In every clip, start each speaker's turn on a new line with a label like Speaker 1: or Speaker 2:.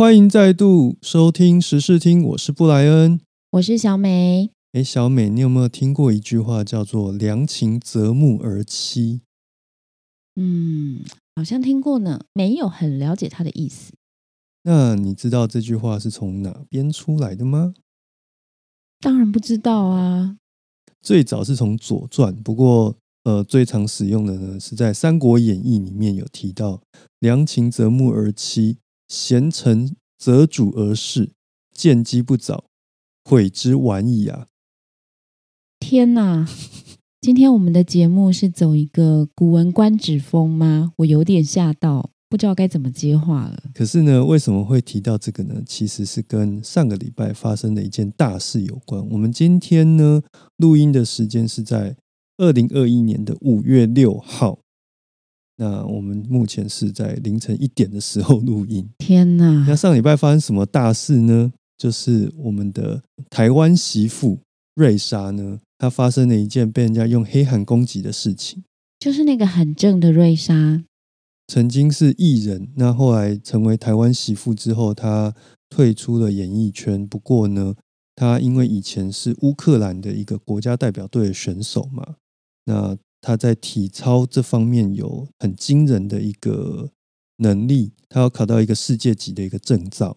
Speaker 1: 欢迎再度收听时事听，我是布莱恩，
Speaker 2: 我是小美。
Speaker 1: 哎，小美，你有没有听过一句话叫做“良禽择木而栖”？
Speaker 2: 嗯，好像听过呢，没有很了解它的意思。
Speaker 1: 那你知道这句话是从哪边出来的吗？
Speaker 2: 当然不知道啊。
Speaker 1: 最早是从《左传》，不过呃，最常使用的呢是在《三国演义》里面有提到“良禽择木而栖，贤臣择主而事，见机不早，悔之晚矣”啊。
Speaker 2: 天哪！今天我们的节目是走一个《古文观止》风吗？我有点吓到，不知道该怎么接话了。
Speaker 1: 可是呢，为什么会提到这个呢？其实是跟上个礼拜发生的一件大事有关。我们今天呢，录音的时间是在二零二一年的五月六号。那我们目前是在凌晨一点的时候录音。
Speaker 2: 天哪！
Speaker 1: 那上礼拜发生什么大事呢？就是我们的台湾媳妇瑞莎呢。她发生了一件被人家用黑函攻击的事情，
Speaker 2: 就是那个很正的瑞莎，
Speaker 1: 曾经是艺人，那后来成为台湾媳妇之后，她退出了演艺圈。不过呢，她因为以前是乌克兰的一个国家代表队的选手嘛，那他在体操这方面有很惊人的一个能力，他要考到一个世界级的一个证照。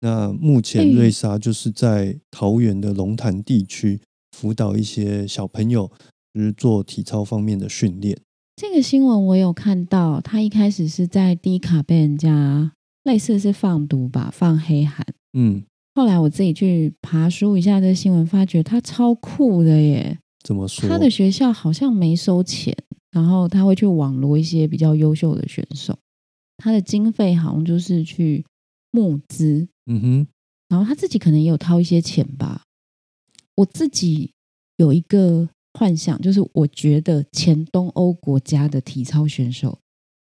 Speaker 1: 那目前瑞莎就是在桃园的龙潭地区。辅导一些小朋友，就是做体操方面的训练。
Speaker 2: 这个新闻我有看到，他一开始是在低卡被人家类似是放毒吧，放黑函。嗯，后来我自己去爬书一下这个新闻，发觉他超酷的耶。
Speaker 1: 怎么说？
Speaker 2: 他的学校好像没收钱，然后他会去网罗一些比较优秀的选手，他的经费好像就是去募资。嗯哼，然后他自己可能也有掏一些钱吧。我自己有一个幻想，就是我觉得前东欧国家的体操选手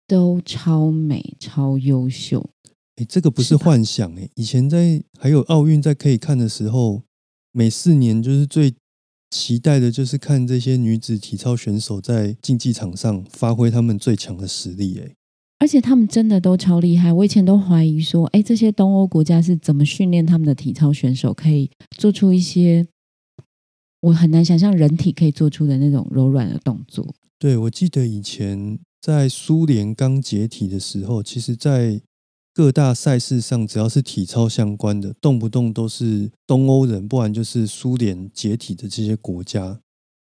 Speaker 2: 都超美、超优秀。
Speaker 1: 哎，这个不是幻想哎，以前在还有奥运在可以看的时候，每四年就是最期待的，就是看这些女子体操选手在竞技场上发挥他们最强的实力。哎，
Speaker 2: 而且他们真的都超厉害。我以前都怀疑说，哎，这些东欧国家是怎么训练他们的体操选手，可以做出一些。我很难想象人体可以做出的那种柔软的动作。
Speaker 1: 对，我记得以前在苏联刚解体的时候，其实，在各大赛事上，只要是体操相关的，动不动都是东欧人，不然就是苏联解体的这些国家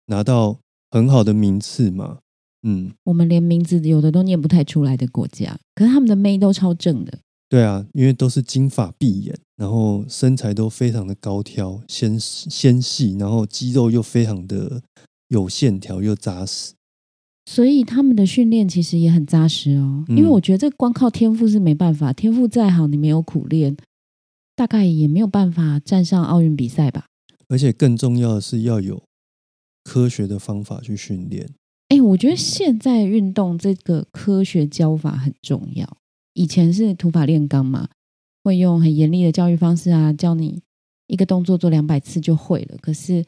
Speaker 1: 拿到很好的名次嘛。
Speaker 2: 嗯，我们连名字有的都念不太出来的国家，可是他们的妹都超正的。
Speaker 1: 对啊，因为都是金发碧眼，然后身材都非常的高挑、纤纤细，然后肌肉又非常的有线条又扎实，
Speaker 2: 所以他们的训练其实也很扎实哦。因为我觉得这光靠天赋是没办法，天赋再好，你没有苦练，大概也没有办法站上奥运比赛吧。
Speaker 1: 而且更重要的是要有科学的方法去训练。
Speaker 2: 哎，我觉得现在运动这个科学教法很重要。以前是土法炼钢嘛，会用很严厉的教育方式啊，教你一个动作做两百次就会了。可是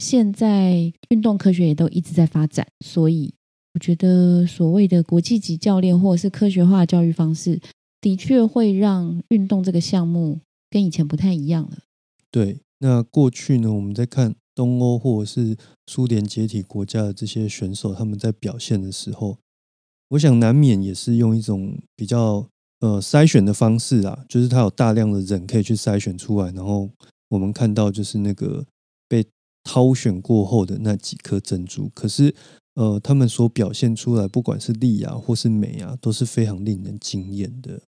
Speaker 2: 现在运动科学也都一直在发展，所以我觉得所谓的国际级教练或者是科学化教育方式，的确会让运动这个项目跟以前不太一样了。
Speaker 1: 对，那过去呢，我们在看东欧或者是苏联解体国家的这些选手，他们在表现的时候。我想难免也是用一种比较呃筛选的方式啊，就是他有大量的人可以去筛选出来，然后我们看到就是那个被挑选过后的那几颗珍珠，可是呃他们所表现出来，不管是力啊或是美啊，都是非常令人惊艳的。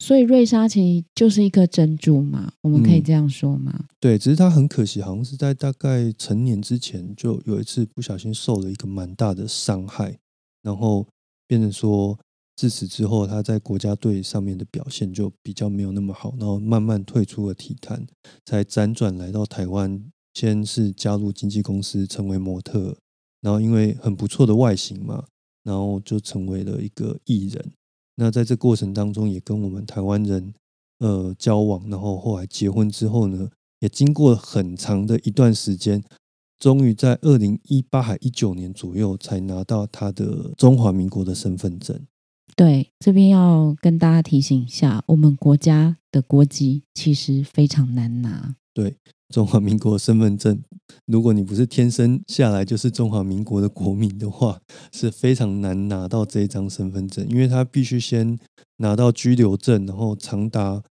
Speaker 2: 所以瑞莎其实就是一颗珍珠嘛，我们可以这样说吗？
Speaker 1: 对，只是她很可惜，好像是在大概成年之前就有一次不小心受了一个蛮大的伤害。然后变成说，自此之后，她在国家队上面的表现就比较没有那么好，然后慢慢退出了体坛，才辗转来到台湾，先是加入经纪公司，成为模特，然后因为很不错的外形嘛，然后就成为了一个艺人。那在这过程当中，也跟我们台湾人呃交往，然后后来结婚之后呢，也经过很长的一段时间。终于在二零一八还一九年左右才拿到他的中华民国的身份证。
Speaker 2: 对，这边要跟大家提醒一下，我们国家的国籍其实非常难拿。
Speaker 1: 对中华民国身份证，如果你不是天生下来就是中华民国的国民的话，是非常难拿到这一张身份证，因为他必须先拿到居留证，然后长达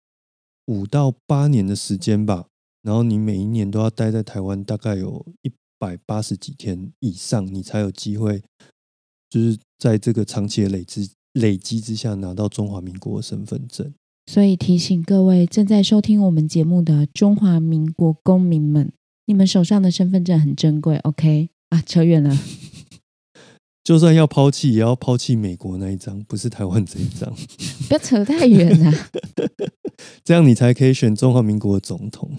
Speaker 1: 五到八年的时间吧，然后你每一年都要待在台湾，大概有一百八十几天以上，你才有机会，就是在这个长期的累积累积之下拿到中华民国的身份证。
Speaker 2: 所以提醒各位正在收听我们节目的中华民国公民们，你们手上的身份证很珍贵，OK？啊，扯远了。
Speaker 1: 就算要抛弃，也要抛弃美国那一张，不是台湾这一张。
Speaker 2: 不要扯太远了。
Speaker 1: 这样你才可以选中华民国的总统。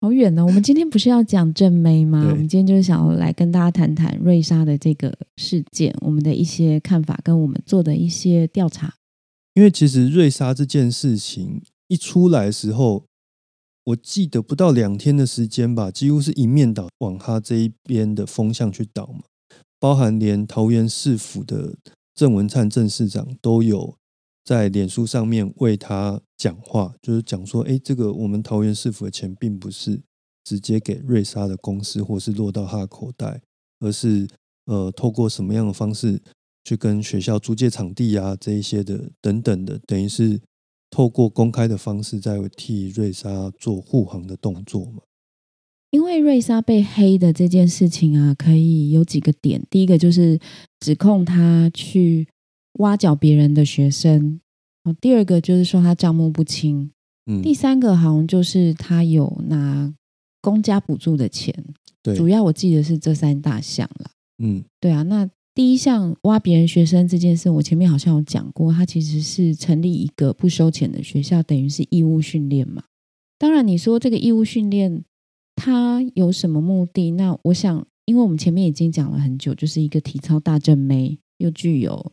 Speaker 2: 好远呢！我们今天不是要讲正妹吗？我们今天就是想要来跟大家谈谈瑞莎的这个事件，我们的一些看法跟我们做的一些调查。
Speaker 1: 因为其实瑞莎这件事情一出来的时候，我记得不到两天的时间吧，几乎是一面倒往他这一边的风向去倒嘛，包含连桃园市府的郑文灿郑市长都有在脸书上面为他讲话，就是讲说，哎，这个我们桃园市府的钱并不是直接给瑞莎的公司，或是落到他的口袋，而是呃，透过什么样的方式去跟学校租借场地啊，这一些的等等的，等于是透过公开的方式在替瑞莎做护航的动作嘛。
Speaker 2: 因为瑞莎被黑的这件事情啊，可以有几个点。第一个就是指控他去挖角别人的学生，哦，第二个就是说他账目不清，
Speaker 1: 嗯，
Speaker 2: 第三个好像就是他有拿公家补助的钱。
Speaker 1: 对，
Speaker 2: 主要我记得是这三大项啦。
Speaker 1: 嗯
Speaker 2: 对啊，那第一项挖别人学生这件事，我前面好像有讲过，它其实是成立一个不收钱的学校，等于是义务训练嘛。当然，你说这个义务训练它有什么目的？那我想，因为我们前面已经讲了很久，就是一个体操大正妹，又具有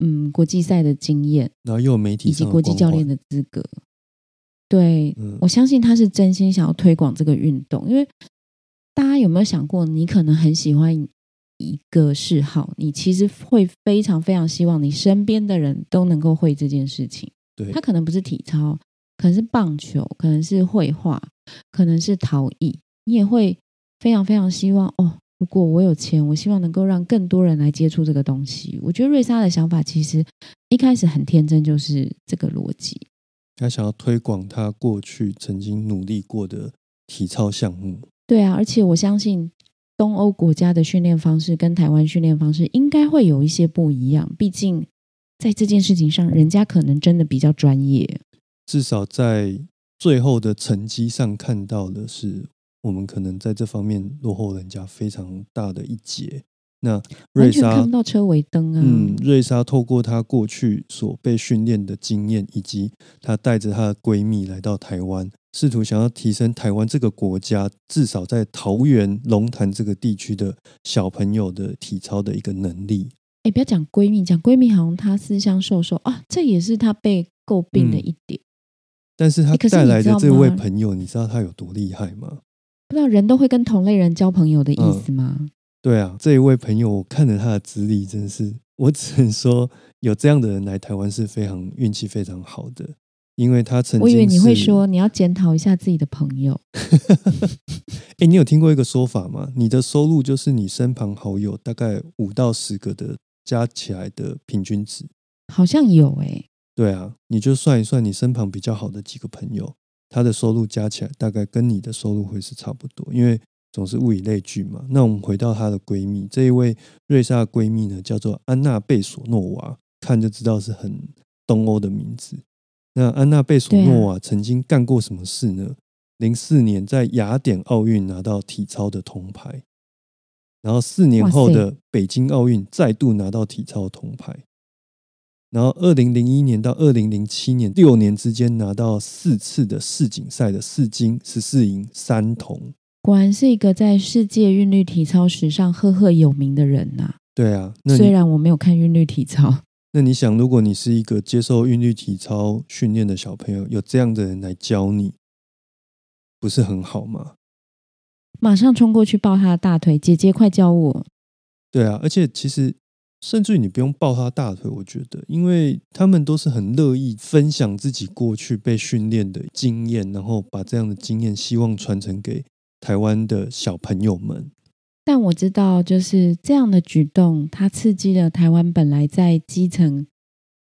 Speaker 2: 嗯国际赛的经验，
Speaker 1: 然后又有媒体
Speaker 2: 以及国际教练，的资格。对，
Speaker 1: 嗯
Speaker 2: 我相信他是真心想要推广这个运动，因为大家有没有想过，你可能很喜欢一个嗜好，你其实会非常非常希望你身边的人都能够会这件事情。
Speaker 1: 对
Speaker 2: 他可能不是体操，可能是棒球，可能是绘画，可能是陶艺，你也会非常非常希望哦。如果我有钱，我希望能够让更多人来接触这个东西。我觉得瑞莎的想法其实一开始很天真，就是这个逻辑。
Speaker 1: 他想要推广他过去曾经努力过的体操项目。
Speaker 2: 对啊，而且我相信东欧国家的训练方式跟台湾训练方式应该会有一些不一样，毕竟在这件事情上，人家可能真的比较专业。
Speaker 1: 至少在最后的成绩上看到的是，我们可能在这方面落后人家非常大的一截。那瑞莎
Speaker 2: 看不，到车尾灯啊！
Speaker 1: 嗯，瑞莎透过她过去所被训练的经验，以及她带着她的闺蜜来到台湾，试图想要提升台湾这个国家，至少在桃园龙潭这个地区的小朋友的体操的一个能力。
Speaker 2: 哎，不要讲闺蜜，讲闺蜜好像她私相授受啊，这也是她被诟病的
Speaker 1: 嗯
Speaker 2: 一点。
Speaker 1: 但是她带来的这位朋友，你知道她有多厉害吗？
Speaker 2: 不知道人都会跟同类人交朋友的意
Speaker 1: 嗯
Speaker 2: 思吗？
Speaker 1: 对啊，这一位朋友，我看了他的资历，真是我只能说，有这样的人来台湾是非常运气非常好的，因为他曾经
Speaker 2: 我以为你会
Speaker 1: 是
Speaker 2: 说，你要检讨一下自己的朋友。
Speaker 1: 哎，你有听过一个说法吗？你的收入就是你身旁好友大概五到十个的加起来的平均值。
Speaker 2: 好像有哎、
Speaker 1: 对啊，你就算一算，你身旁比较好的几个朋友，他的收入加起来大概跟你的收入会是差不多，因为总是物以类聚嘛。那我们回到她的闺蜜，这一位瑞莎的闺蜜呢，叫做安娜贝索诺娃，看就知道是很东欧的名字。那安娜贝索诺娃曾经干过什么事呢？零四年在雅典奥运拿到体操的铜牌，然后四年后的北京奥运再度拿到体操铜牌，然后二零零一年到二零零七年六年之间拿到四次的世锦赛的四金、十四银、三铜。
Speaker 2: 果然是一个在世界韵律体操史上赫赫有名的人呐、
Speaker 1: 对啊，那
Speaker 2: 虽然我没有看韵律体操，
Speaker 1: 那你想，如果你是一个接受韵律体操训练的小朋友，有这样的人来教你，不是很好吗？
Speaker 2: 马上冲过去抱他的大腿，姐姐快教我。
Speaker 1: 对啊，而且其实甚至于你不用抱他大腿，我觉得，因为他们都是很乐意分享自己过去被训练的经验，然后把这样的经验希望传承给台湾的小朋友们。
Speaker 2: 但我知道，就是这样的举动，它刺激了台湾本来在基层，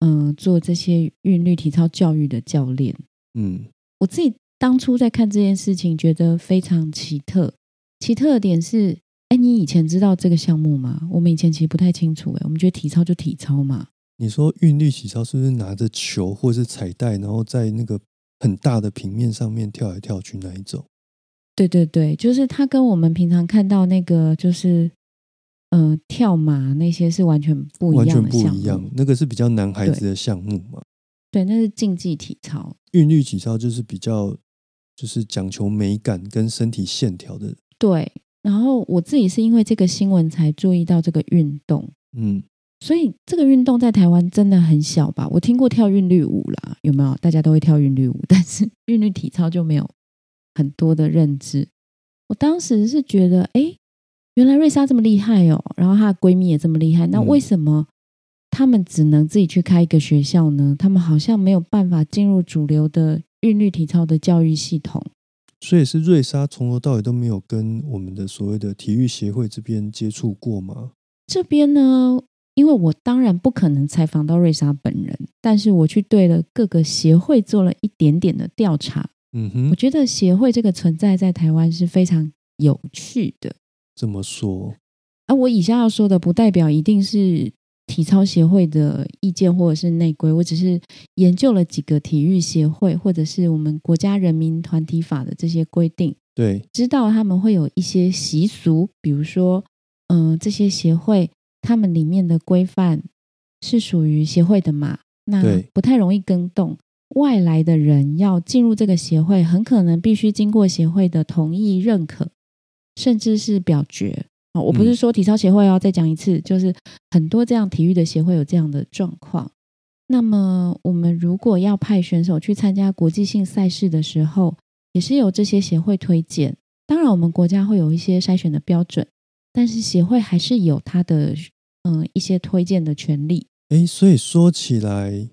Speaker 2: 嗯、做这些韵律体操教育的教练。
Speaker 1: 嗯，
Speaker 2: 我自己当初在看这件事情，觉得非常奇特。奇特的点是，哎，你以前知道这个项目吗？我们以前其实不太清楚，哎，我们觉得体操就体操嘛。
Speaker 1: 你说韵律体操是不是拿着球或是彩带，然后在那个很大的平面上面跳来跳去那一种？
Speaker 2: 对对对，就是它跟我们平常看到那个就是，呃，跳马那些是完全不一
Speaker 1: 完全
Speaker 2: 样的项目。
Speaker 1: 不一样，那个是比较男孩子的项目嘛。
Speaker 2: 对，那是竞技体操。
Speaker 1: 韵律体操就是比较就是讲求美感跟身体线条的，
Speaker 2: 对，然后我自己是因为这个新闻才注意到这个运动，
Speaker 1: 嗯，
Speaker 2: 所以这个运动在台湾真的很小吧？我听过跳韵律舞啦，有没有？大家都会跳韵律舞，但是 韵律体操就没有很多的认知。我当时是觉得，哎，原来瑞莎这么厉害哦，然后她的闺蜜也这么厉害，那
Speaker 1: 嗯
Speaker 2: 为什么他们只能自己去开一个学校呢？他们好像没有办法进入主流的韵律体操的教育系统。
Speaker 1: 所以是瑞莎从头到尾都没有跟我们的所谓的体育协会这边接触过吗？
Speaker 2: 这边呢，因为我当然不可能采访到瑞莎本人，但是我去对了各个协会做了一点点的调查。
Speaker 1: 嗯
Speaker 2: 我，觉得协会这个存在在台湾是非常有趣的。
Speaker 1: 这么说，
Speaker 2: 啊我以下要说的，不代表一定是体操协会的意见或者是内规，我只是研究了几个体育协会或者是我们国家人民团体法的这些规定，
Speaker 1: 对，
Speaker 2: 知道他们会有一些习俗，比如说，嗯、这些协会他们里面的规范是属于协会的嘛，那不太容易更动。外来的人要进入这个协会，很可能必须经过协会的同意、认可，甚至是表决。哦，我不是
Speaker 1: 嗯
Speaker 2: 说体操协会哦，再讲一次，就是很多这样体育的协会有这样的状况。那么，我们如果要派选手去参加国际性赛事的时候，也是由这些协会推荐。当然，我们国家会有一些筛选的标准，但是协会还是有它的嗯、呃一些推荐的权利。
Speaker 1: 诶，所以说起来，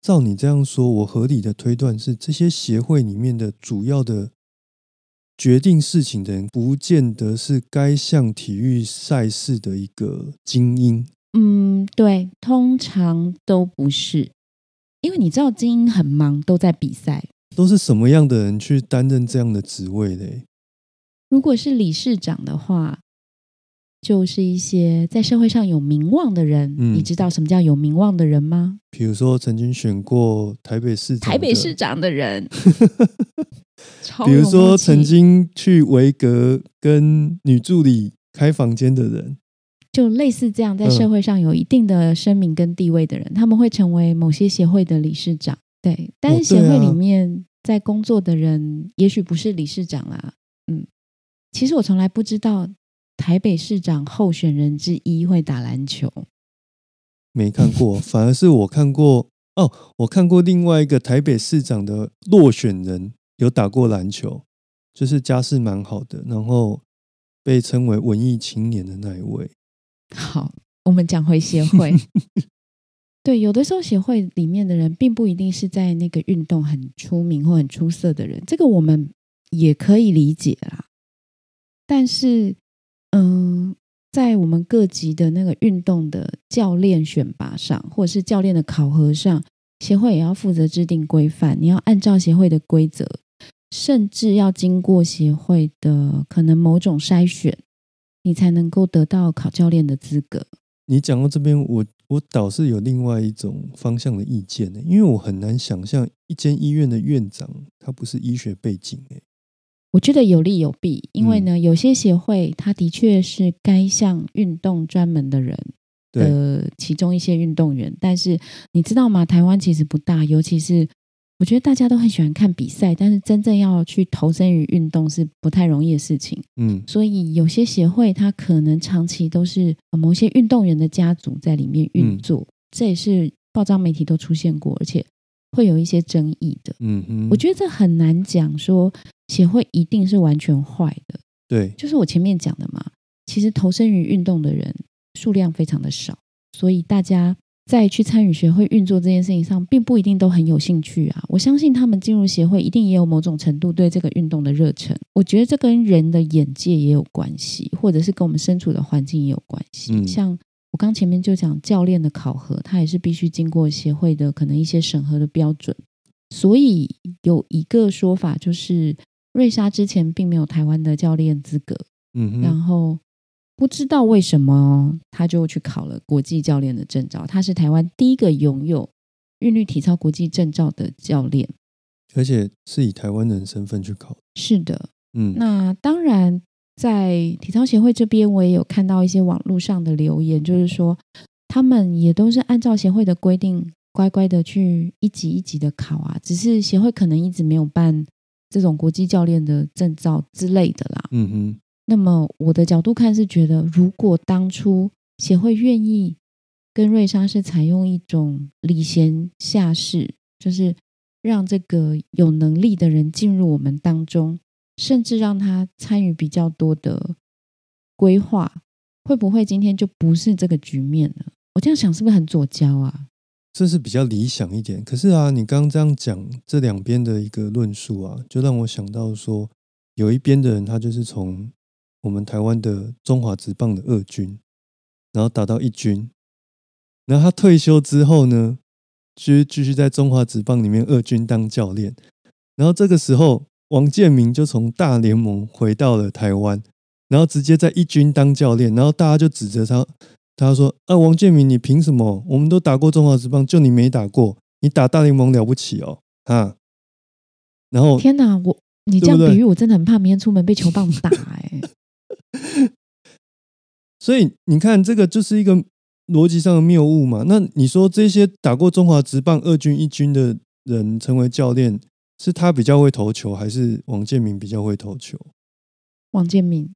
Speaker 1: 照你这样说，我合理的推断是，这些协会里面的主要的决定事情的人，不见得是该项体育赛事的一个精英。
Speaker 2: 嗯，对，通常都不是，因为你知道精英很忙，都在比赛。
Speaker 1: 都是什么样的人去担任这样的职位嘞？
Speaker 2: 如果是理事长的话，就是一些在社会上有名望的人。
Speaker 1: 嗯
Speaker 2: 你知道什么叫有名望的人吗？
Speaker 1: 比如说曾经选过台北市长，
Speaker 2: 台北市，长的人，
Speaker 1: 比如说曾经去维格跟女助理开房间的人，
Speaker 2: 就类似这样，在
Speaker 1: 嗯
Speaker 2: 社会上有一定的声名跟地位的人，他们会成为某些协会的理事长。对，但是协会里面在工作的人，也许不是理事长啦。嗯，其实我从来不知道台北市长候选人之一会打篮球。
Speaker 1: 没看过，反而是我看过哦，我看过另外一个台北市长的落选人有打过篮球，就是家世蛮好的，然后被称为文艺青年的那一位。
Speaker 2: 好，我们讲回协会。对，有的时候协会里面的人并不一定是在那个运动很出名或很出色的人，这个我们也可以理解啦。但是，嗯，在我们各级的那个运动的教练选拔上，或者是教练的考核上，协会也要负责制定规范，你要按照协会的规则，甚至要经过协会的可能某种筛选，你才能够得到考教练的资格。
Speaker 1: 你讲到这边，我我倒是有另外一种方向的意见呢，因为我很难想象一间医院的院长他不是医学背景诶。
Speaker 2: 我觉得有利有弊，因为
Speaker 1: 嗯。
Speaker 2: 呢，有些协会它的确是该项运动专门的人，的其中一些运动员，但是你知道吗？台湾其实不大，尤其是我觉得大家都很喜欢看比赛，但是真正要去投身于运动是不太容易的事情。
Speaker 1: 嗯，
Speaker 2: 所以有些协会它可能长期都是呃某些运动员的家族在里面运
Speaker 1: 嗯。
Speaker 2: 作，这也是报章媒体都出现过，而且会有一些争议的。
Speaker 1: 嗯嗯，
Speaker 2: 我觉得这很难讲说协会一定是完全坏的，
Speaker 1: 对，
Speaker 2: 就是我前面讲的嘛。其实投身于运动的人，数量非常的少，所以大家在去参与协会运作这件事情上，并不一定都很有兴趣啊。我相信他们进入协会，一定也有某种程度对这个运动的热忱。我觉得这跟人的眼界也有关系，或者是跟我们身处的环境也有关系。
Speaker 1: 嗯
Speaker 2: 像我刚前面就讲教练的考核，他也是必须经过协会的可能一些审核的标准。所以有一个说法就是，瑞莎之前并没有台湾的教练资格，
Speaker 1: 嗯哼，
Speaker 2: 然后不知道为什么他就去考了国际教练的证照。他是台湾第一个拥有韵律体操国际证照的教练。
Speaker 1: 而且是以台湾人身份去考，
Speaker 2: 是的，
Speaker 1: 嗯，
Speaker 2: 那当然，在体操协会这边，我也有看到一些网络上的留言，就是说他们也都是按照协会的规定，乖乖的去一级一级的考啊，只是协会可能一直没有办这种国际教练的证照之类的啦。
Speaker 1: 嗯哼，
Speaker 2: 那么我的角度看是觉得，如果当初协会愿意跟瑞莎是采用一种礼贤下士，就是让这个有能力的人进入我们当中，甚至让他参与比较多的规划，会不会今天就不是这个局面了？我这样想是不是很左交啊？
Speaker 1: 这是比较理想一点。可是啊，你刚刚这样讲这两边的一个论述啊，就让我想到说，有一边的人他就是从我们台湾的中华职棒的二军，然后打到一军，然后他退休之后呢，就继续在中华职棒里面二军当教练，然后这个时候王建民就从大联盟回到了台湾，然后直接在一军当教练，然后大家就指责他，他说：“啊，王建民，你凭什么？我们都打过中华职棒，就你没打过，你打大联盟了不起哦，啊！”然后
Speaker 2: 天哪，我你这样比喻，我真的很怕明天出门被球棒打哎、
Speaker 1: 所以你看，这个就是一个逻辑上的谬误嘛。那你说这些打过中华职棒二军、一军的人成为教练，是他比较会投球，还是王建民比较会投球？
Speaker 2: 王建民，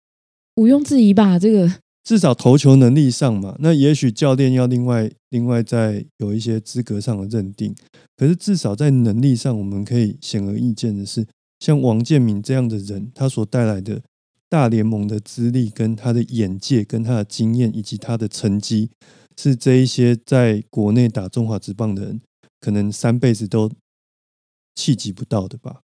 Speaker 2: 毋庸置疑吧？这个
Speaker 1: 至少投球能力上嘛，那也许教练要另外另外再有一些资格上的认定。可是至少在能力上，我们可以显而易见的是，像王建民这样的人，他所带来的大联盟的资历、跟他的眼界、跟他的经验以及他的成绩，是这一些在国内打中华职棒的人可能三辈子都企及不到的吧。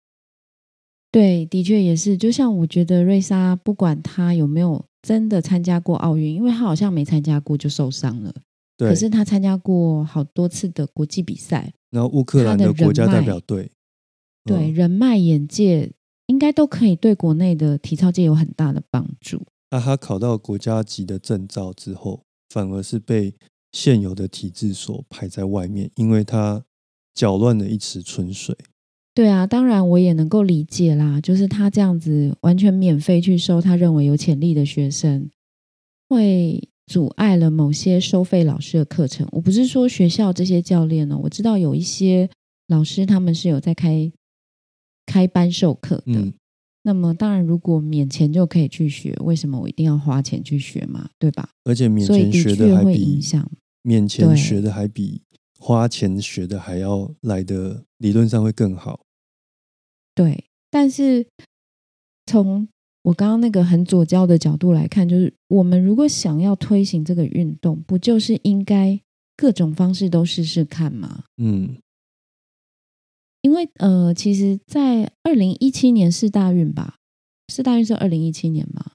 Speaker 2: 对，的确也是。就像我觉得瑞莎，不管她有没有真的参加过奥运，因为她好像没参加过就受伤了。
Speaker 1: 对，
Speaker 2: 可是她参加过好多次的国际比赛，
Speaker 1: 然后乌克兰
Speaker 2: 的
Speaker 1: 的国家代表队，
Speaker 2: 对、
Speaker 1: 嗯
Speaker 2: 人脉、眼界，应该都可以对国内的体操界有很大的帮助。
Speaker 1: 那他考到国家级的证照之后，反而是被现有的体制所排在外面，因为他搅乱了一池春水。
Speaker 2: 对啊，当然我也能够理解啦，就是他这样子完全免费去收他认为有潜力的学生，会阻碍了某些收费老师的课程。我不是说学校这些教练呢、我知道有一些老师他们是有在开开班授课的。
Speaker 1: 嗯，
Speaker 2: 那么当然，如果免钱就可以去学，为什么我一定要花钱去学嘛？对吧？
Speaker 1: 而且免钱学的还
Speaker 2: 确会影
Speaker 1: 比
Speaker 2: 响。
Speaker 1: 免钱
Speaker 2: 对
Speaker 1: 学的还比花钱学的还要来的理论上会更好。
Speaker 2: 对，但是从我刚刚那个很左交的角度来看，就是我们如果想要推行这个运动，不就是应该各种方式都试试看吗？
Speaker 1: 嗯，
Speaker 2: 因为呃，其实，在二零一七年世大运吧，世大运是二零一七年嘛，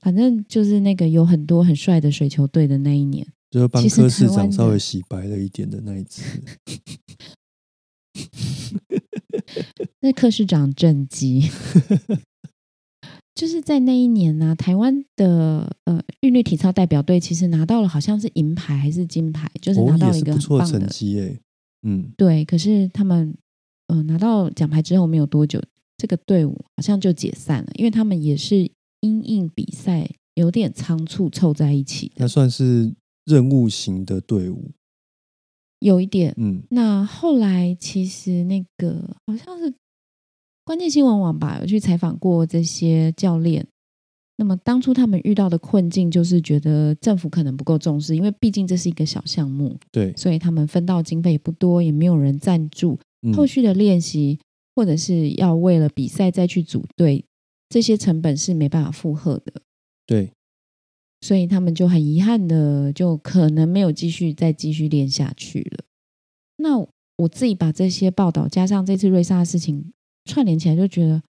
Speaker 2: 反正就是那个有很多很帅的水球队的那一年。
Speaker 1: 就是帮
Speaker 2: 其实
Speaker 1: 柯市长稍微洗白了一点的那一次。
Speaker 2: 那柯市长政绩，就是在那一年呢、台湾的呃韵律体操代表队其实拿到了好像是银牌还是金牌，就是拿到了一个棒的
Speaker 1: 成绩诶。嗯，
Speaker 2: 对，可是他们呃拿到奖牌之后没有多久，这个队伍好像就解散了，因为他们也是因应比赛有点仓促凑在一起
Speaker 1: 那，算是任务型的队伍。
Speaker 2: 有一点。
Speaker 1: 嗯，
Speaker 2: 那后来其实那个好像是关键新闻网吧，有去采访过这些教练。那么当初他们遇到的困境就是觉得政府可能不够重视，因为毕竟这是一个小项目，
Speaker 1: 对，
Speaker 2: 所以他们分到经费也不多，也没有人赞助。
Speaker 1: 嗯
Speaker 2: 后续的练习或者是要为了比赛再去组队，这些成本是没办法负荷的。
Speaker 1: 对，
Speaker 2: 所以他们就很遗憾的，就可能没有继续再继续练下去了。那我自己把这些报道加上这次瑞莎的事情串联起来，就觉得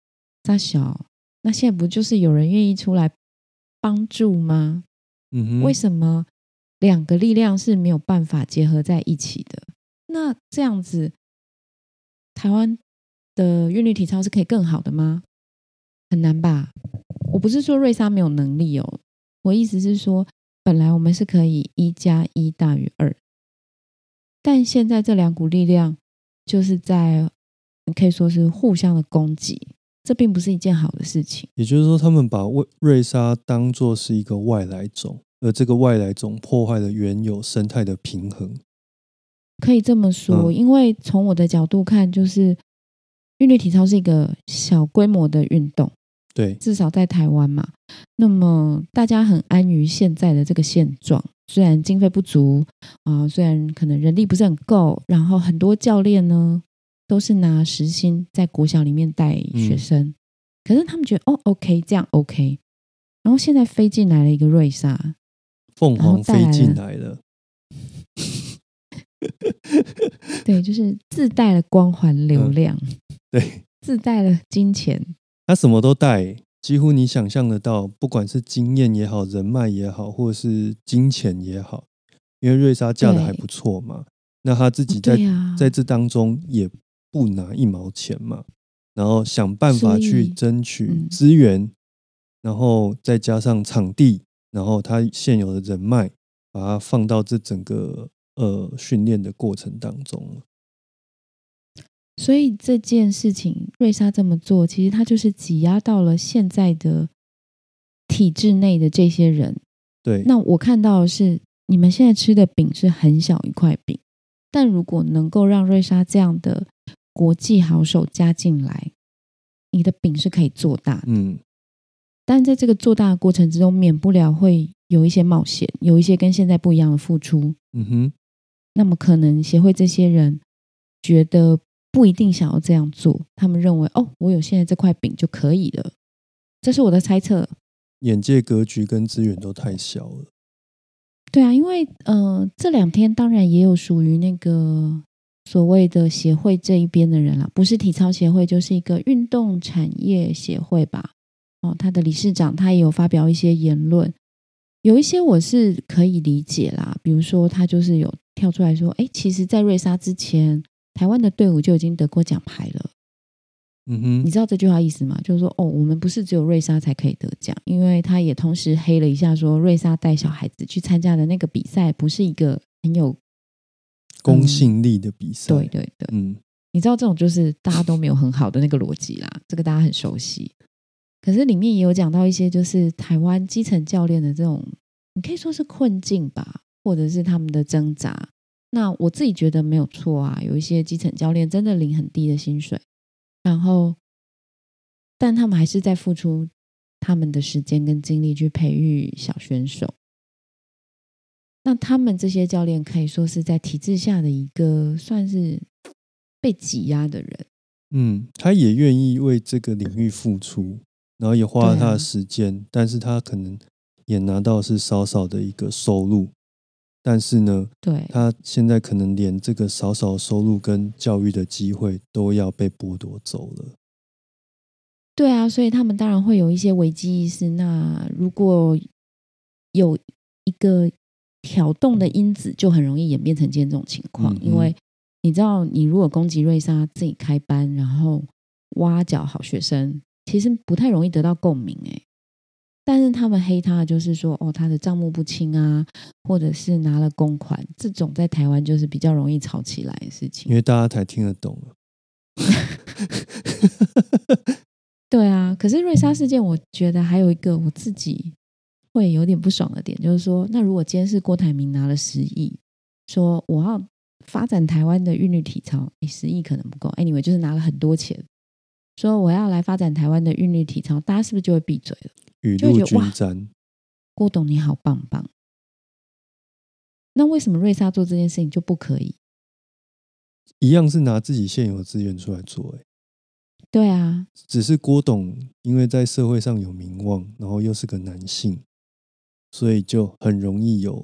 Speaker 2: 大小，那现在不就是有人愿意出来帮助吗？为什么两个力量是没有办法结合在一起的？那这样子，台湾的韵律体操是可以更好的吗？很难吧？我不是说瑞莎没有能力哦，我意思是说，本来我们是可以一加一大于二，但现在这两股力量就是在可以说是互相的攻击，这并不是一件好的事情。
Speaker 1: 也就是说，他们把瑞瑞莎当做是一个外来种，而这个外来种破坏了原有生态的平衡。
Speaker 2: 可以这么说，
Speaker 1: 嗯
Speaker 2: 因为从我的角度看，就是韵律体操是一个小规模的运动，
Speaker 1: 对，
Speaker 2: 至少在台湾嘛。那么大家很安于现在的这个现状，虽然经费不足啊、虽然可能人力不是很够，然后很多教练呢都是拿时薪在国小里面带学生，可是他们觉得哦，OK，这样 OK。然后现在飞进来了一个瑞莎，
Speaker 1: 凤凰飞进
Speaker 2: 带来了 对，就是自带了光环流
Speaker 1: 嗯
Speaker 2: 量，
Speaker 1: 对。
Speaker 2: 自带了金钱，
Speaker 1: 他什么都带，几乎你想象得到，不管是经验也好，人脉也好，或者是金钱也好，因为瑞莎嫁的还不错嘛，那他自己在、在这当中也不拿一毛钱嘛，然后想办法去争取
Speaker 2: 嗯
Speaker 1: 资源，然后再加上场地，然后他现有的人脉，把它放到这整个呃训练的过程当中了。
Speaker 2: 所以这件事情，瑞莎这么做，其实他就是挤压到了现在的体制内的这些人。
Speaker 1: 对，
Speaker 2: 那我看到的是，你们现在吃的饼是很小一块饼，但如果能够让瑞莎这样的国际好手加进来，你的饼是可以做大的。
Speaker 1: 嗯，
Speaker 2: 但在这个做大的过程之中，免不了会有一些冒险，有一些跟现在不一样的付出。
Speaker 1: 嗯哼，
Speaker 2: 那么可能协会这些人觉得不一定想要这样做，他们认为哦，我有现在这块饼就可以了，这是我的猜测。
Speaker 1: 眼界格局跟资源都太小了。
Speaker 2: 对啊，因为呃这两天当然也有属于那个所谓的协会这一边的人啦，不是体操协会，就是一个运动产业协会吧。哦，他的理事长他也有发表一些言论，有一些我是可以理解啦，比如说他就是有跳出来说，哎，其实，在瑞莎之前，台湾的队伍就已经得过奖牌了。
Speaker 1: 嗯哼
Speaker 2: 你，知道这句话意思吗？就是说，哦，我们不是只有瑞莎才可以得奖，因为他也同时黑了一下，说瑞莎带小孩子去参加的那个比赛不是一个很有
Speaker 1: 公信力的比赛。
Speaker 2: 对对对，
Speaker 1: 嗯，
Speaker 2: 你知道这种就是大家都没有很好的那个逻辑啦，这个大家很熟悉。可是里面也有讲到一些，就是台湾基层教练的这种，你可以说是困境吧，或者是他们的挣扎。那我自己觉得没有错啊，有一些基层教练真的领很低的薪水，然后，但他们还是在付出他们的时间跟精力去培育小选手。那他们这些教练可以说是在体制下的一个算是被挤压的人。
Speaker 1: 嗯，他也愿意为这个领域付出，然后也花了他的时间，但是他可能也拿到是少少的一个收入，但是呢，
Speaker 2: 对，
Speaker 1: 他现在可能连这个少少收入跟教育的机会都要被剥夺走了。
Speaker 2: 对啊，所以他们当然会有一些危机意识。那如果有一个挑动的因子，就很容易演变成今天这种情况。
Speaker 1: 嗯
Speaker 2: 因为你知道，你如果攻击瑞莎自己开班，然后挖角好学生，其实不太容易得到共鸣诶。但是他们黑他的就是说，哦，他的账目不清啊，或者是拿了公款，这种在台湾就是比较容易吵起来的事情
Speaker 1: 因。为大家才听得懂了。
Speaker 2: 对啊，可是瑞莎事件，我觉得还有一个我自己会有点不爽的点，就是说，那如果今天是郭台铭拿了十亿，说我要发展台湾的韵律体操，诶，十亿可能不够，anyway，就是拿了很多钱，说我要来发展台湾的韵律体操，大家是不是就会闭嘴了？
Speaker 1: 雨露均沾，
Speaker 2: 郭董你好棒棒，那为什么瑞莎做这件事情就不可以？
Speaker 1: 一样是拿自己现有的资源出来做、欸，
Speaker 2: 对啊，
Speaker 1: 只是郭董因为在社会上有名望，然后又是个男性，所以就很容易有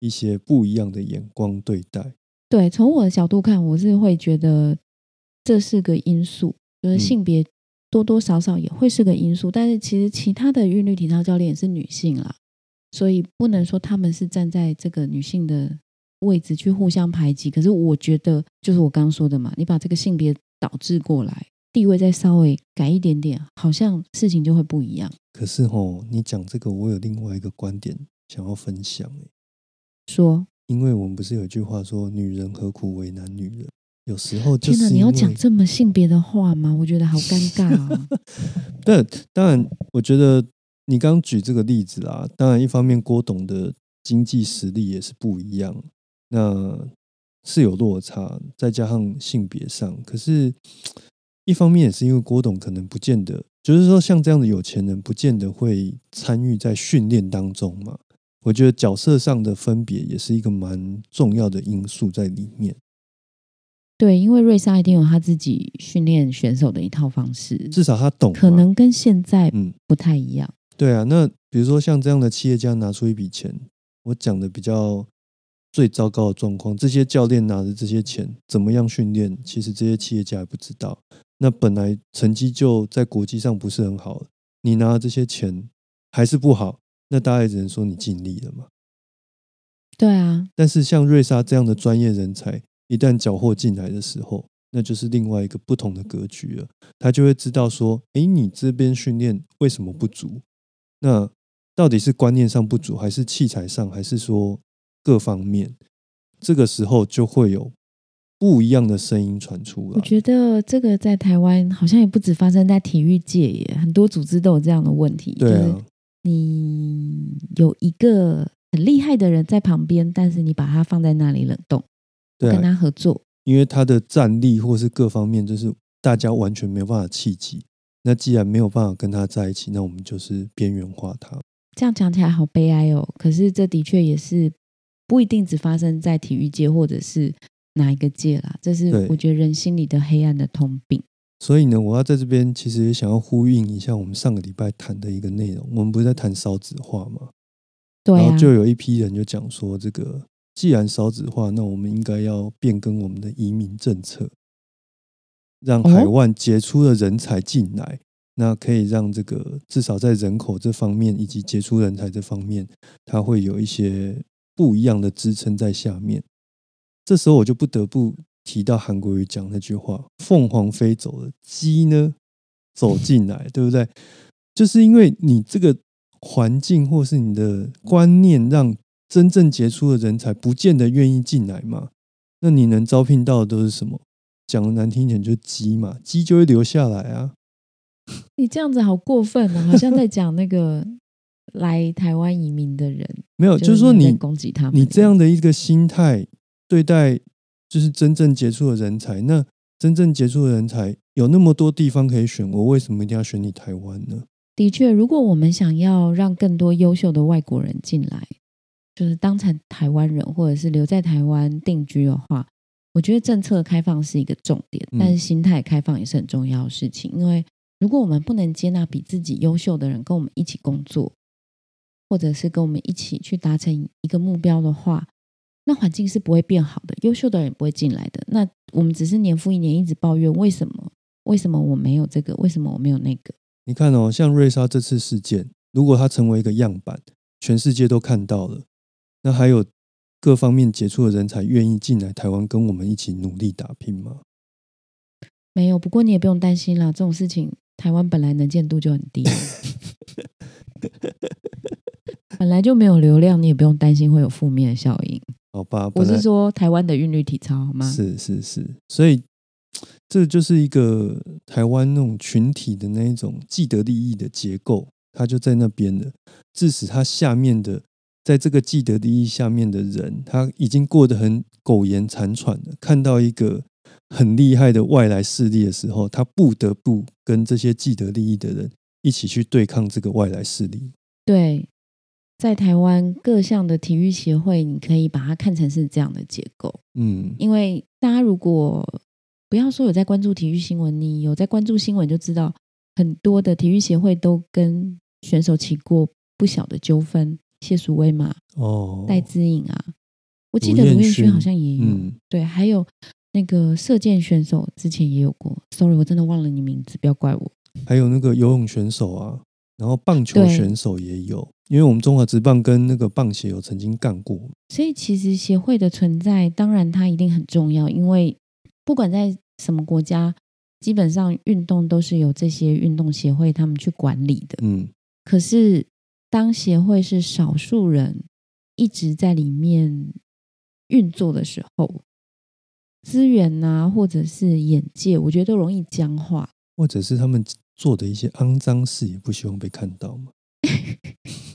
Speaker 1: 一些不一样的眼光对待。
Speaker 2: 对，从我的角度看，我是会觉得这是个因素，就是
Speaker 1: 嗯。
Speaker 2: 性别多多少少也会是个因素。但是其实其他的韵律体操教练也是女性啦，所以不能说他们是站在这个女性的位置去互相排挤。可是我觉得，就是我刚刚说的嘛，你把这个性别导致过来，地位再稍微改一点点，好像事情就会不一样。
Speaker 1: 可是吼，你讲这个，我有另外一个观点想要分享欸
Speaker 2: 说，
Speaker 1: 因为我们不是有一句话说“女人何苦为难女人”，有时候就
Speaker 2: 天哪，
Speaker 1: 是
Speaker 2: 你要讲这么性别的话吗？我觉得好尴尬 啊。
Speaker 1: 但当然，我觉得你刚举这个例子啦，当然一方面郭董的经济实力也是不一样，那是有落差，再加上性别上，可是一方面也是因为郭董可能不见得，就是说像这样的有钱人，不见得会参与在训练当中嘛。我觉得角色上的分别也是一个蛮重要的因素在里面。
Speaker 2: 对，因为瑞莎一定有他自己训练选手的一套方式，
Speaker 1: 至少他懂，
Speaker 2: 可能跟现在
Speaker 1: 嗯，
Speaker 2: 不太一样。
Speaker 1: 对啊，那比如说像这样的企业家拿出一笔钱，我讲的比较最糟糕的状况，这些教练拿着这些钱怎么样训练，其实这些企业家也不知道。那本来成绩就在国际上不是很好，你拿这些钱还是不好，那大家也只能说你尽力了嘛。
Speaker 2: 对啊，
Speaker 1: 但是像瑞莎这样的专业人才，一旦缴获进来的时候，那就是另外一个不同的格局了。他就会知道说，诶，你这边训练为什么不足？那到底是观念上不足，还是器材上，还是说各方面？这个时候就会有不一样的声音传出来。
Speaker 2: 我觉得这个在台湾好像也不止发生在体育界耶，很多组织都有这样的问题。
Speaker 1: 对
Speaker 2: 就是
Speaker 1: 啊，
Speaker 2: 你有一个很厉害的人在旁边，但是你把他放在那里冷冻，不
Speaker 1: 对啊，
Speaker 2: 跟他合作。
Speaker 1: 因为他的战力或是各方面，就是大家完全没有办法契机。那既然没有办法跟他在一起，那我们就是边缘化他。
Speaker 2: 这样讲起来好悲哀哦。可是这的确也是不一定只发生在体育界或者是哪一个界啦，这是我觉得人心里的黑暗的通病。
Speaker 1: 所以呢，我要在这边其实也想要呼应一下我们上个礼拜谈的一个内容。我们不是在谈少子化吗？
Speaker 2: 对啊
Speaker 1: 然后，就有一批人就讲说，这个既然少子化，那我们应该要变更我们的移民政策，让
Speaker 2: 哦
Speaker 1: 海外杰出的人才进来，那可以让这个至少在人口这方面以及杰出人才这方面，它会有一些不一样的支撑在下面。这时候我就不得不提到韩国瑜讲那句话：“凤凰飞走了，鸡呢走进来，对不对？”就是因为你这个环境或是你的观念，让真正杰出的人才不见得愿意进来嘛。那你能招聘到的都是什么？讲的难听一点，就是鸡嘛，鸡就会留下来啊。
Speaker 2: 你这样子好过分哦，好像在讲那个 来台湾移民的人，
Speaker 1: 没有，就是说
Speaker 2: 你攻击他们，
Speaker 1: 你这样的一个心态对待，就是真正杰出的人才。那真正杰出的人才有那么多地方可以选，我为什么一定要选你台湾呢？
Speaker 2: 的确，如果我们想要让更多优秀的外国人进来，就是当成台湾人，或者是留在台湾定居的话，我觉得政策开放是一个重点，
Speaker 1: 嗯
Speaker 2: 但是心态开放也是很重要的事情。因为如果我们不能接纳比自己优秀的人跟我们一起工作，或者是跟我们一起去达成一个目标的话，那环境是不会变好的，优秀的人也不会进来的。那我们只是年复一年一直抱怨为什么？为什么我没有这个？为什么我没有那个？
Speaker 1: 你看哦，像瑞莎这次事件，如果它成为一个样板，全世界都看到了，那还有各方面杰出的人才愿意进来台湾跟我们一起努力打拼吗？
Speaker 2: 没有，不过你也不用担心啦，这种事情台湾本来能见度就很低，本来就没有流量，你也不用担心会有负面的效应。
Speaker 1: 好吧，
Speaker 2: 我是说台湾的韵律体操，好吗？
Speaker 1: 是是是，所以这就是一个台湾那种群体的那一种既得利益的结构，它就在那边的，致使它下面的在这个既得利益下面的人，他已经过得很苟延残喘了。看到一个很厉害的外来势力的时候，他不得不跟这些既得利益的人一起去对抗这个外来势力。
Speaker 2: 对，在台湾各项的体育协会，你可以把它看成是这样的结构。
Speaker 1: 嗯，
Speaker 2: 因为大家如果不要说有在关注体育新闻，你有在关注新闻就知道，很多的体育协会都跟选手起过不小的纠纷。谢淑薇嘛，
Speaker 1: 哦，
Speaker 2: 戴资颖啊，我记得卢彦勋
Speaker 1: 勋
Speaker 2: 好像也有，
Speaker 1: 嗯，
Speaker 2: 对，还有那个射箭选手之前也有过，sorry，我真的忘了你名字，不要怪我。
Speaker 1: 还有那个游泳选手啊，然后棒球
Speaker 2: 对
Speaker 1: 选手也有，因为我们中华职棒跟那个棒协有曾经干过，
Speaker 2: 所以其实协会的存在，当然它一定很重要，因为不管在什么国家，基本上运动都是由这些运动协会他们去管理的。
Speaker 1: 嗯，
Speaker 2: 可是当协会是少数人一直在里面运作的时候，资源呐、或者是眼界，我觉得都容易僵化。
Speaker 1: 或者是他们做的一些肮脏事也不希望被看到嘛，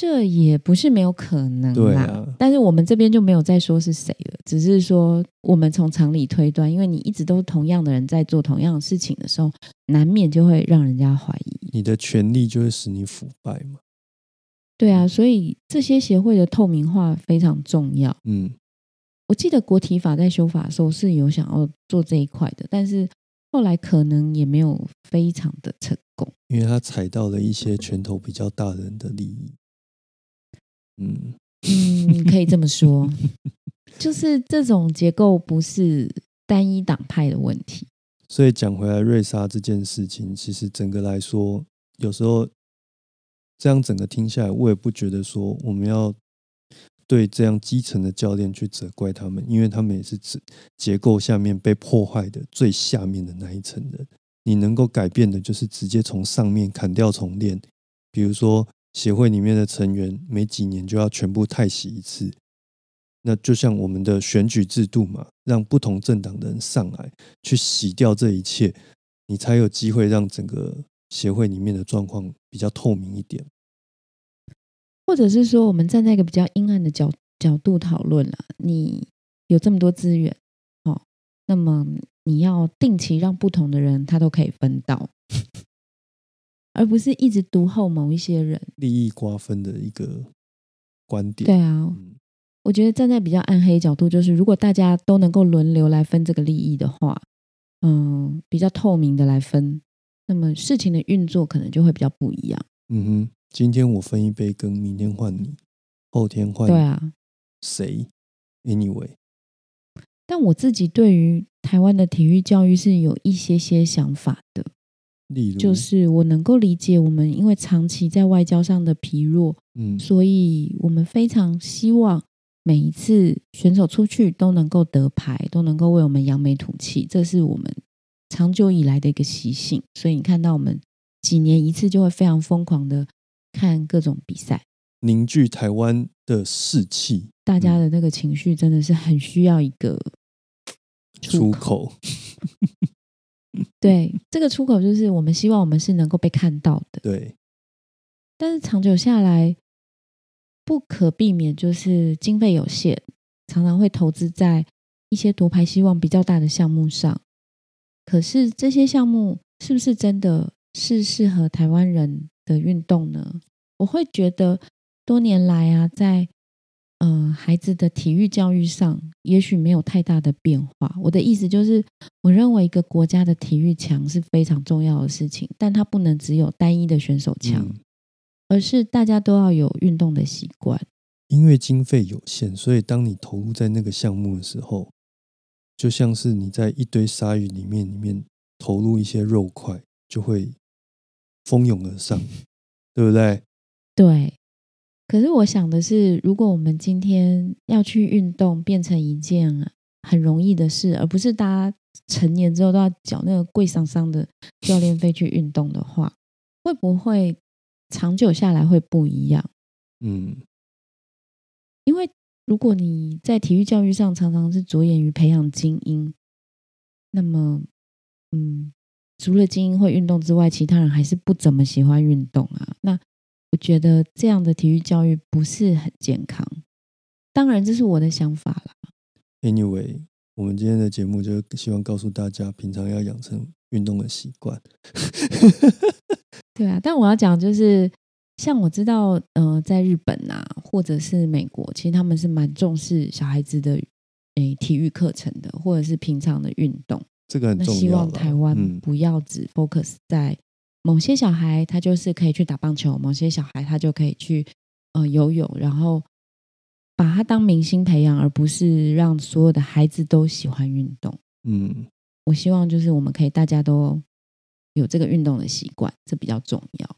Speaker 2: 这也不是没有可能啦，
Speaker 1: 对啊
Speaker 2: 但是我们这边就没有再说是谁了，只是说我们从常理推断，因为你一直都同样的人在做同样的事情的时候，难免就会让人家怀疑。
Speaker 1: 你的权利就会使你腐败嘛，
Speaker 2: 对啊，所以这些协会的透明化非常重要。
Speaker 1: 嗯，
Speaker 2: 我记得国体法在修法的时候是有想要做这一块的，但是后来可能也没有非常的成功。
Speaker 1: 因为他踩到了一些拳头比较大的人的利益，嗯，
Speaker 2: 嗯，可以这么说，就是这种结构不是单一党派的问题。
Speaker 1: 所以讲回来，瑞莎这件事情，其实整个来说，有时候这样整个听下来，我也不觉得说我们要对这样基层的教练去责怪他们，因为他们也是指结构下面被破坏的最下面的那一层人。你能够改变的，就是直接从上面砍掉重练，比如说协会里面的成员每几年就要全部太洗一次。那就像我们的选举制度嘛，让不同政党的人上来去洗掉这一切，你才有机会让整个协会里面的状况比较透明一点。
Speaker 2: 或者是说，我们站在一个比较阴暗的角角度讨论了，你有这么多资源，哦，那么你要定期让不同的人他都可以分到，而不是一直独厚某一些人。
Speaker 1: 利益瓜分的一个观点。
Speaker 2: 对啊，
Speaker 1: 嗯，
Speaker 2: 我觉得站在比较暗黑角度，就是如果大家都能够轮流来分这个利益的话，嗯，比较透明的来分，那么事情的运作可能就会比较不一样。
Speaker 1: 嗯哼，今天我分一杯羹，明天换你，后天换
Speaker 2: 对啊，
Speaker 1: 谁？Anyway，
Speaker 2: 但我自己对于台湾的体育教育是有一些些想法的，
Speaker 1: 例如
Speaker 2: 就是我能够理解我们因为长期在外交上的疲弱，
Speaker 1: 嗯。
Speaker 2: 所以我们非常希望每一次选手出去都能够得牌，都能够为我们扬眉吐气，这是我们长久以来的一个习性。所以你看到我们几年一次就会非常疯狂的看各种比赛，
Speaker 1: 凝聚台湾的士气。
Speaker 2: 大家的那个情绪真的是很需要一个
Speaker 1: 出口。
Speaker 2: 对，这个出口就是我们希望我们是能够被看到的，
Speaker 1: 对，
Speaker 2: 但是长久下来，不可避免就是经费有限，常常会投资在一些夺牌希望比较大的项目上。可是这些项目是不是真的是适合台湾人的运动呢？我会觉得多年来啊，在呃孩子的体育教育上，也许没有太大的变化。我的意思就是，我认为一个国家的体育强是非常重要的事情，但它不能只有单一的选手强。
Speaker 1: 嗯
Speaker 2: 而是大家都要有运动的习惯。
Speaker 1: 因为经费有限，所以当你投入在那个项目的时候，就像是你在一堆鲨鱼里面里面投入一些肉块，就会蜂拥而上，对不对？
Speaker 2: 对，可是我想的是，如果我们今天要去运动，变成一件很容易的事，而不是大家成年之后都要缴那个贵桑桑的教练费去运动的话，会不会长久下来会不一样？
Speaker 1: 嗯，
Speaker 2: 因为如果你在体育教育上常常是着眼于培养精英，那么，嗯，除了精英会运动之外，其他人还是不怎么喜欢运动啊。那我觉得这样的体育教育不是很健康。当然，这是我的想法啦。
Speaker 1: Anyway，我们今天的节目就希望告诉大家，平常要养成运动的习惯。
Speaker 2: 对啊，但我要讲就是，像我知道，呃，在日本啊，或者是美国，其实他们是蛮重视小孩子的诶体育课程的，或者是平常的运动。
Speaker 1: 这个很重要希。
Speaker 2: 望台湾
Speaker 1: 嗯
Speaker 2: 不要只 focus 在某些小孩他就是可以去打棒球，某些小孩他就可以去呃游泳，然后把他当明星培养，而不是让所有的孩子都喜欢运动。
Speaker 1: 嗯，
Speaker 2: 我希望就是我们可以大家都有这个运动的习惯，这比较重要。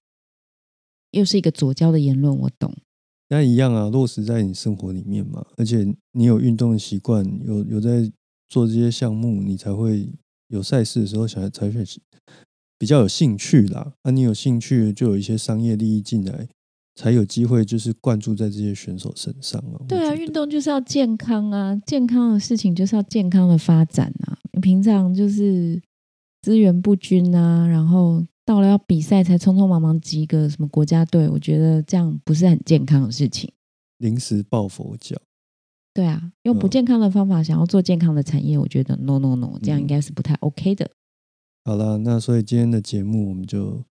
Speaker 2: 又是一个左交的言论，我懂。
Speaker 1: 那一样啊，落实在你生活里面嘛，而且你有运动的习惯，有有在做这些项目，你才会有赛事的时候，小孩才会比较有兴趣啦。那你有兴趣，就有一些商业利益进来，才有机会就是灌注在这些选手身上啊。
Speaker 2: 对啊，运动就是要健康啊，健康的事情就是要健康的发展啊。你平常就是资源不均啊，然后。到了要比赛才匆匆忙忙集个什么国家队，我觉得这样不是很健康的事情。
Speaker 1: 临时抱佛脚，
Speaker 2: 对啊，用不健康的方法想要做健康的产业，我觉得 no no no，这样应该是不太 OK 的。
Speaker 1: 好了，那所以今天的节目我们就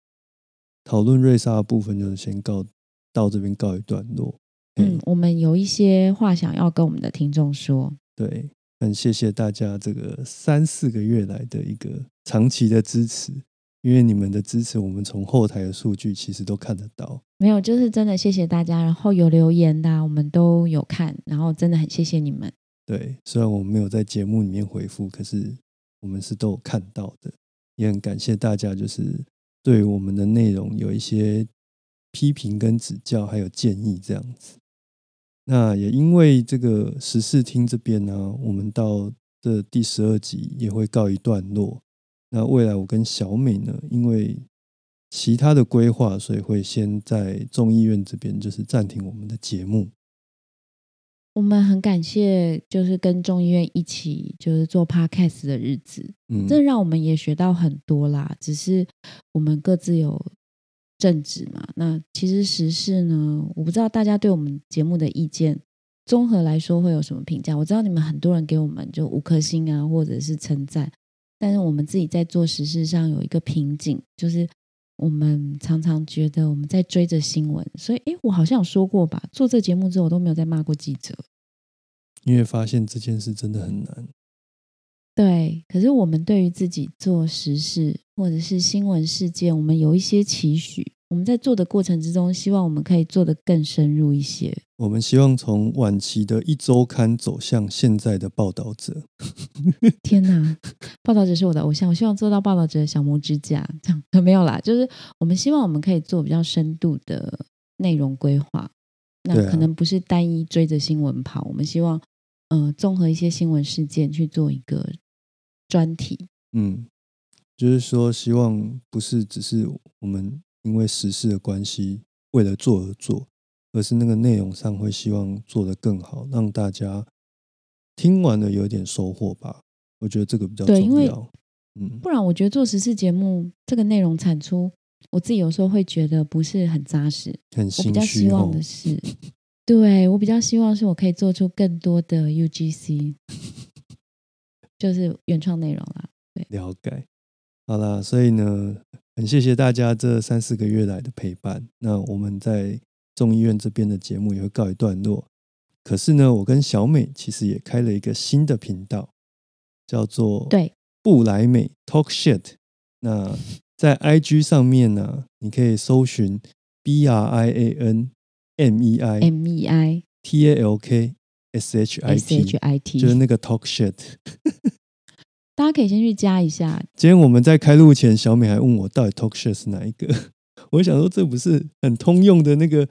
Speaker 1: 讨论瑞莎的部分，就先告到这边告一段落。
Speaker 2: 嗯，我们有一些话想要跟我们的听众说。
Speaker 1: 对，很谢谢大家这个三四个月来的一个长期的支持。因为你们的支持，我们从后台的数据其实都看得到。
Speaker 2: 没有，就是真的谢谢大家。然后有留言的，我们都有看。然后真的很谢谢你们。
Speaker 1: 对，虽然我们没有在节目里面回复，可是我们是都有看到的。也很感谢大家，就是对我们的内容有一些批评跟指教，还有建议这样子。那也因为这个十四听这边呢，我们到这第十二集也会告一段落。那未来我跟小美呢，因为其他的规划，所以会先在众议院这边就是暂停我们的节目。
Speaker 2: 我们很感谢，就是跟众议院一起就是做 podcast 的日子，嗯，这让我们也学到很多啦。只是我们各自有正职嘛，那其实时事呢，我不知道大家对我们节目的意见，综合来说会有什么评价？我知道你们很多人给我们就五颗星啊，或者是称赞。但是我们自己在做实事上有一个瓶颈，就是我们常常觉得我们在追着新闻，所以，哎，我好像有说过吧？做这节目之后，我都没有再骂过记者，
Speaker 1: 因为发现这件事真的很难。
Speaker 2: 对，可是我们对于自己做实事或者是新闻事件，我们有一些期许。我们在做的过程之中，希望我们可以做得更深入一些。
Speaker 1: 我们希望从晚期的一周刊走向现在的报道者。
Speaker 2: 天哪，报道者是我的偶像，我希望做到报道者的小拇指甲。这样 没有啦，就是我们希望我们可以做比较深度的内容规划。那可能不是单一追着新闻跑，我们希望，呃，综合一些新闻事件去做一个专题。
Speaker 1: 嗯，就是说，希望不是只是我们。因为时事的关系，为了做而做，而是那个内容上会希望做得更好，让大家听完了有点收获吧。我觉得这个比较重要。
Speaker 2: 嗯，不然我觉得做时事节目这个内容产出，我自己有时候会觉得不是很扎实。
Speaker 1: 很
Speaker 2: 我比较希望的是，对我比较希望是我可以做出更多的 UGC，就是原创内容啦。对，
Speaker 1: 了解。好啦，所以呢。很谢谢大家这三四个月来的陪伴。那我们在众议院这边的节目也会告一段落。可是呢，我跟小美其实也开了一个新的频道，叫做
Speaker 2: 对
Speaker 1: 布莱美 Talk Shit。那在 IG 上面呢，你可以搜寻 B R I A N M E I
Speaker 2: M E I
Speaker 1: T A L K S H I T，就是那个 Talk Shit。
Speaker 2: 大家可以先去加一下。
Speaker 1: 今天我们在开录前，小美还问我到底 talk shit 是哪一个？我想说这不是很通用的那个，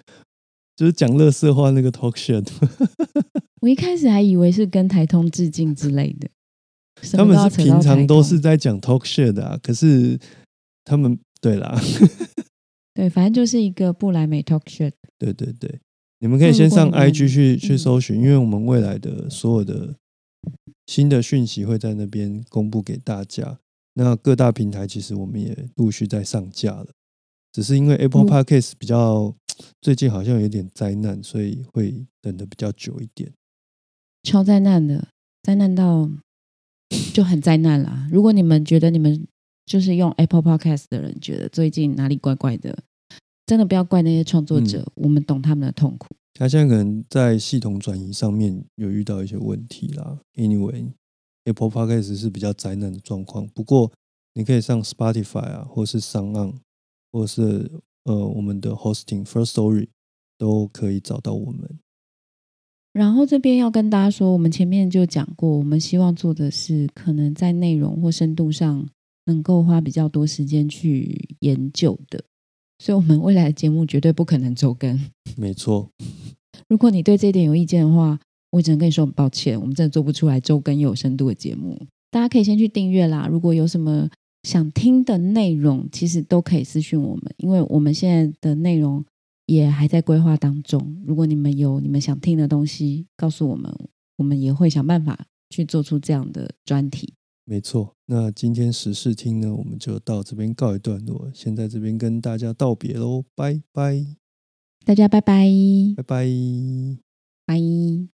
Speaker 1: 就是讲乐色话那个 talk shit。
Speaker 2: 我一开始还以为是跟台通致敬之类的。
Speaker 1: 他们是平常都是在讲 talk shit 的啊，可是他们对啦，
Speaker 2: 对，反正就是一个不来美 talk shit。
Speaker 1: 对对对，你们可以先上 IG 去去搜寻，因为我们未来的所有的。新的讯息会在那边公布给大家。那各大平台其实我们也陆续在上架了，只是因为 Apple Podcast 比较 最近好像有点灾难，所以会等的比较久一点。
Speaker 2: 超灾难的，灾难到就很灾难啦。如果你们觉得你们就是用 Apple Podcast 的人觉得最近哪里怪怪的，真的不要怪那些创作者，我们懂他们的痛苦。
Speaker 1: 他现在可能在系统转移上面有遇到一些问题啦。Anyway，Apple Podcast 是比较灾难的状况。不过你可以上 Spotify 啊，或是上岸或是呃我们的 hosting First Story 都可以找到我们。
Speaker 2: 然后这边要跟大家说，我们前面就讲过，我们希望做的是可能在内容或深度上能够花比较多时间去研究的，所以我们未来的节目绝对不可能周更。
Speaker 1: 没错，
Speaker 2: 如果你对这一点有意见的话，我只能跟你说很抱歉，我们真的做不出来周更有深度的节目。大家可以先去订阅啦，如果有什么想听的内容，其实都可以私讯我们，因为我们现在的内容也还在规划当中。如果你们有你们想听的东西，告诉我们，我们也会想办法去做出这样的专题。
Speaker 1: 没错。那今天时事听呢，我们就到这边告一段落，先在这边跟大家道别喽，拜拜，
Speaker 2: 大家拜拜，
Speaker 1: 拜拜。
Speaker 2: 拜。